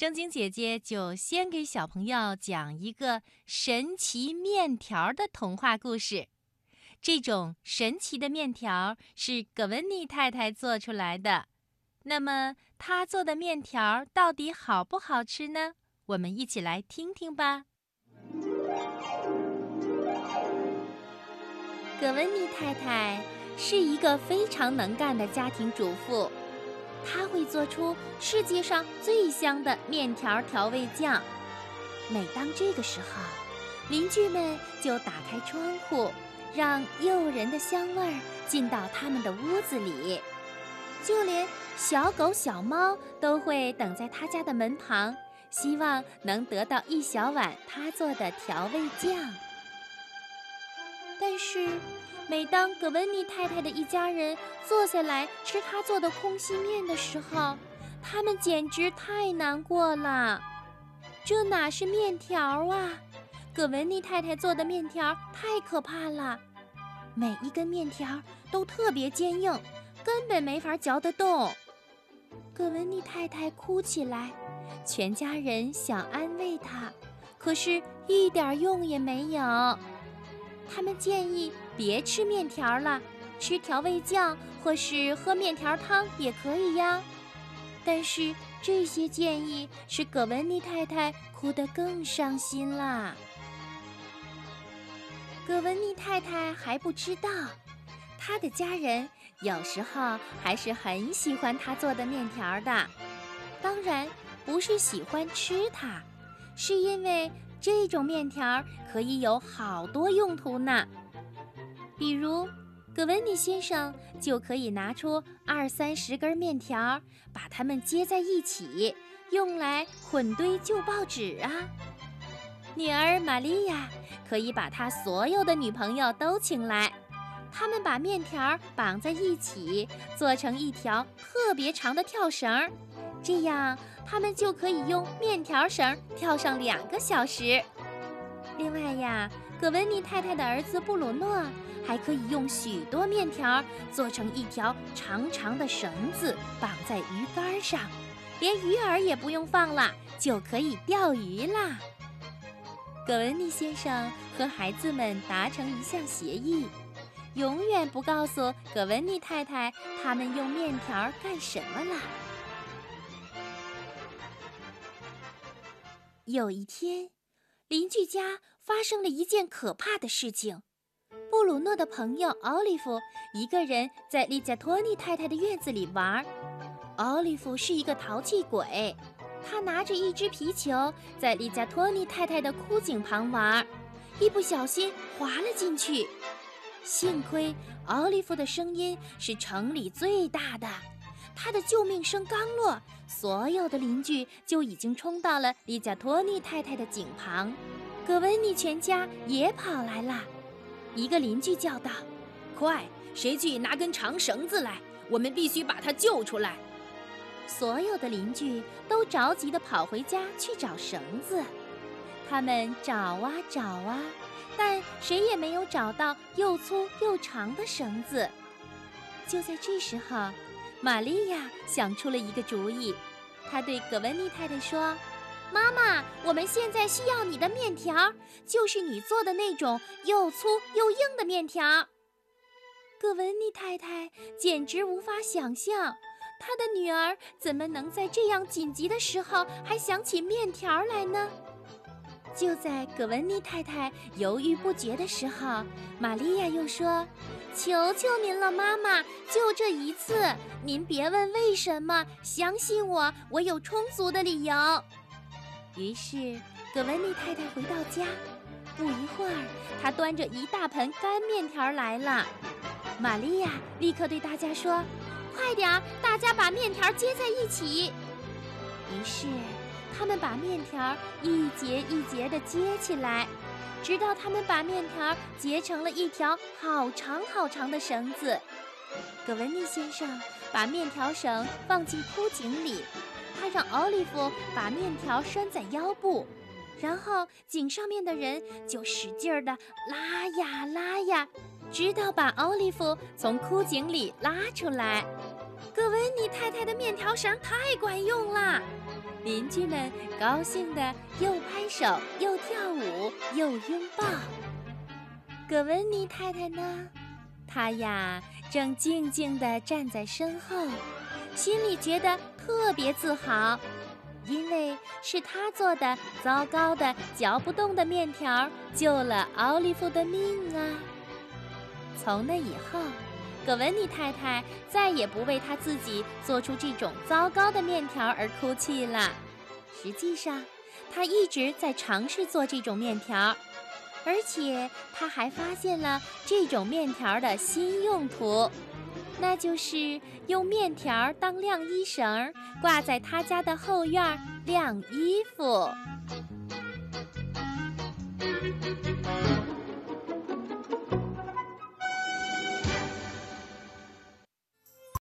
正经姐姐就先给小朋友讲一个神奇面条的童话故事。这种神奇的面条是葛文妮太太做出来的。那么，她做的面条到底好不好吃呢？我们一起来听听吧。葛文妮太太是一个非常能干的家庭主妇。他会做出世界上最香的面条调味酱。每当这个时候，邻居们就打开窗户，让诱人的香味儿进到他们的屋子里。就连小狗、小猫都会等在他家的门旁，希望能得到一小碗他做的调味酱。但是。每当葛温妮太太的一家人坐下来吃她做的空心面的时候，他们简直太难过了。这哪是面条啊？葛文妮太太做的面条太可怕了，每一根面条都特别坚硬，根本没法嚼得动。葛文妮太太哭起来，全家人想安慰她，可是一点用也没有。他们建议。别吃面条了，吃调味酱或是喝面条汤也可以呀。但是这些建议使葛文妮太太哭得更伤心啦。葛文妮太太还不知道，她的家人有时候还是很喜欢她做的面条的。当然不是喜欢吃它，是因为这种面条可以有好多用途呢。比如，葛文尼先生就可以拿出二三十根面条，把它们接在一起，用来混堆旧报纸啊。女儿玛利亚可以把她所有的女朋友都请来，他们把面条绑在一起，做成一条特别长的跳绳，这样他们就可以用面条绳跳上两个小时。另外呀，葛文尼太太的儿子布鲁诺。还可以用许多面条做成一条长长的绳子，绑在鱼竿上，连鱼饵也不用放了，就可以钓鱼啦。葛文尼先生和孩子们达成一项协议，永远不告诉葛文尼太太他们用面条干什么了。有一天，邻居家发生了一件可怕的事情。布鲁诺的朋友奥利弗一个人在丽加托尼太太的院子里玩。奥利弗是一个淘气鬼，他拿着一只皮球在丽加托尼太太的枯井旁玩，一不小心滑了进去。幸亏奥利弗的声音是城里最大的，他的救命声刚落，所有的邻居就已经冲到了丽加托尼太太的井旁，葛温妮全家也跑来了。一个邻居叫道：“快，谁去拿根长绳子来？我们必须把他救出来。”所有的邻居都着急地跑回家去找绳子。他们找啊找啊，但谁也没有找到又粗又长的绳子。就在这时候，玛利亚想出了一个主意。她对葛文妮太太说。妈妈，我们现在需要你的面条，就是你做的那种又粗又硬的面条。葛文妮太太简直无法想象，她的女儿怎么能在这样紧急的时候还想起面条来呢？就在葛文妮太太犹豫不决的时候，玛利亚又说：“求求您了，妈妈，就这一次，您别问为什么，相信我，我有充足的理由。”于是，葛文丽太太回到家，不一会儿，她端着一大盆干面条来了。玛利亚立刻对大家说：“快点儿，大家把面条接在一起。”于是，他们把面条一节一节地接起来，直到他们把面条结成了一条好长好长的绳子。葛文丽先生把面条绳放进枯井里。他让奥利弗把面条拴在腰部，然后井上面的人就使劲儿的拉呀拉呀，直到把奥利弗从枯井里拉出来。葛文妮太太的面条绳太管用了，邻居们高兴的又拍手又跳舞又拥抱。葛温妮太太呢？她呀，正静静地站在身后，心里觉得特别自豪，因为是他做的糟糕的嚼不动的面条救了奥利弗的命啊！从那以后，葛文妮太太再也不为她自己做出这种糟糕的面条而哭泣了。实际上，她一直在尝试做这种面条。而且他还发现了这种面条的新用途，那就是用面条当晾衣绳，挂在他家的后院晾衣服。